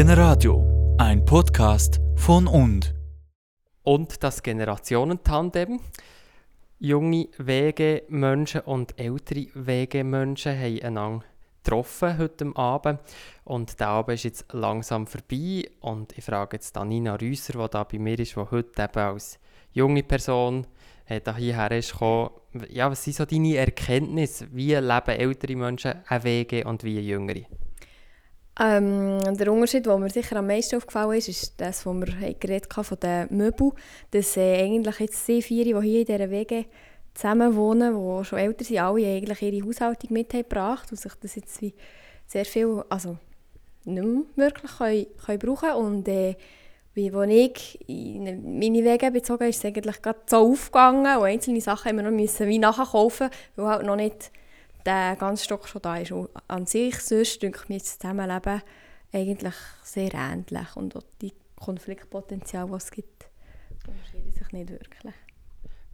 Generadio, ein Podcast von und. Und das Generationentandem. Junge Wegemenschen und ältere Wegemenschen haben einander getroffen heute Abend. Und der Abend ist jetzt langsam vorbei. Und ich frage jetzt Nina Rüsser, die da bei mir ist, die heute eben als junge Person äh, hierher ist. Ja, was sind so deine Erkenntnisse? Wie leben ältere Menschen eine Wege und wie jüngere? Ähm, der Unterschied, der mir sicher am meisten aufgefallen ist, ist das, was wir geredet haben von den Möbeln. Dass äh, eigentlich jetzt die vier, die hier in dieser Wege zusammen wohnen, die schon älter sind, alle eigentlich ihre Haushaltung mitgebracht und sich das jetzt wie sehr viel, also nicht mehr wirklich können, können brauchen Und äh, wie, als ich in meine Wege bezogen ist es eigentlich gerade so aufgegangen und einzelne Sachen haben wir noch müssen wie nachkaufen, weil halt noch nicht der ganze Stock schon da ist. Und an sich sonst denke ich mir das Zusammenleben eigentlich sehr ähnlich und auch die Konfliktpotenzial, die es gibt, unterscheiden sich nicht wirklich.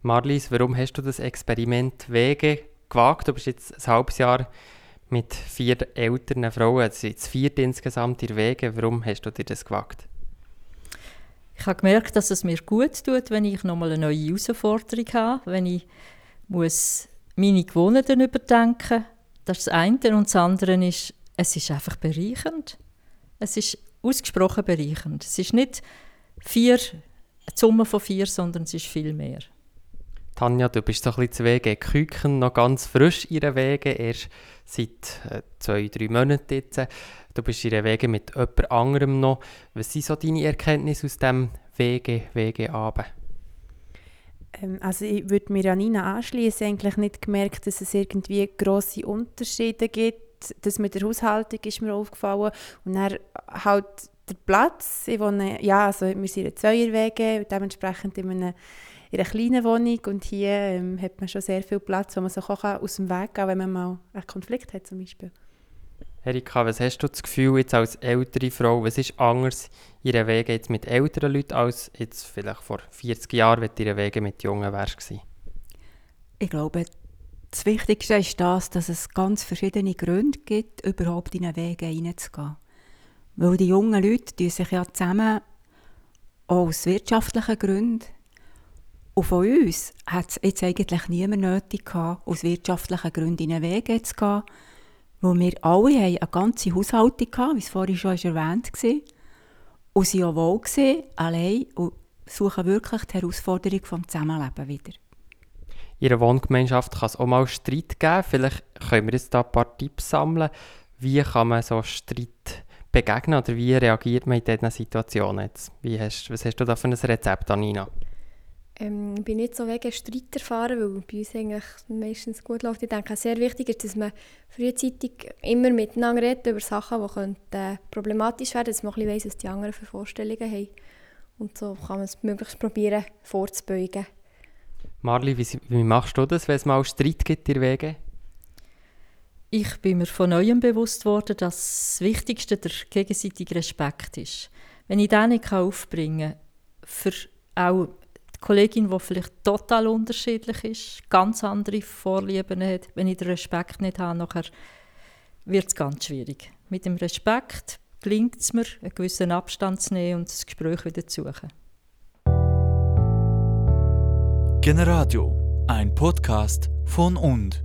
Marlies, warum hast du das Experiment Wege gewagt? Du bist jetzt ein halbes Jahr mit vier älteren Frauen, sind jetzt vier insgesamt in Wege. Warum hast du dir das gewagt? Ich habe gemerkt, dass es mir gut tut, wenn ich nochmal eine neue Herausforderung habe, wenn ich muss meine Gewohnheiten überdenken Das ist das eine. Und das andere ist, es ist einfach bereichernd. Es ist ausgesprochen bereichernd. Es ist nicht vier, die Summe von vier, sondern es ist viel mehr. Tanja, du bist so ein bisschen zu Wege Küken, noch ganz frisch in den Wege, erst seit äh, zwei, drei Monaten jetzt. Du bist in den Wege mit jemand anderem noch. Was sind so deine Erkenntnisse aus dem Wege, Wege Abend? Ähm, also ich würde mir an Nina anschließen, eigentlich nicht gemerkt, dass es irgendwie grosse Unterschiede gibt. Das mit der Haushaltung ist mir aufgefallen und dann halt der Platz. Ich wohne, ja, also wir sind in Zweierwege, dementsprechend in, einer, in einer kleinen Wohnung und hier ähm, hat man schon sehr viel Platz, wo man so aus dem Weg gehen kann, wenn man mal einen Konflikt hat zum Beispiel. Erika, was hast du das Gefühl jetzt als ältere Frau, was ist anders in ihren Wegen jetzt mit älteren Leuten als jetzt vielleicht vor 40 Jahren, wenn in Wegen mit Jungen wärst? Ich glaube, das Wichtigste ist das, dass es ganz verschiedene Gründe gibt, überhaupt in einen Weg hineinzugehen. Weil die jungen Leute die sich ja zusammen aus wirtschaftlichen Gründen und von uns hat es jetzt eigentlich niemand nötig gehabt, aus wirtschaftlichen Gründen in einen Weg zu gehen, wo wir alle eine ganze Haushaltung hatten, wie es vorhin schon erwähnt war. Und sie auch wohl gesehen, allein und suchen wirklich die Herausforderung des Zusammenlebens wieder. In einer Wohngemeinschaft kann es auch mal Streit geben. Vielleicht können wir jetzt da ein paar Tipps sammeln. Wie kann man so Streit begegnen oder wie reagiert man in diesen Situationen? Jetzt? Hast, was hast du da für ein Rezept, Anina? Ähm, ich bin nicht so wegen Streit erfahren, weil bei uns eigentlich meistens gut läuft. Ich denke, sehr wichtig ist, dass man frühzeitig immer miteinander redet über Sachen, die könnten, äh, problematisch werden dass man ein bisschen weiss, was die anderen für Vorstellungen haben. Und so kann man es möglichst probieren, vorzubeugen. Marli, wie, wie machst du das, wenn es mal Streit gibt in Wege? Ich bin mir von Neuem bewusst worden, dass das Wichtigste der gegenseitige Respekt ist. Wenn ich den nicht aufbringen kann, für auch Kollegin, die vielleicht total unterschiedlich ist, ganz andere Vorlieben hat, wenn ich den Respekt nicht habe, wird es ganz schwierig. Mit dem Respekt gelingt es mir, einen gewissen Abstand zu nehmen und das Gespräch wieder zu suchen. Generadio, ein Podcast von und.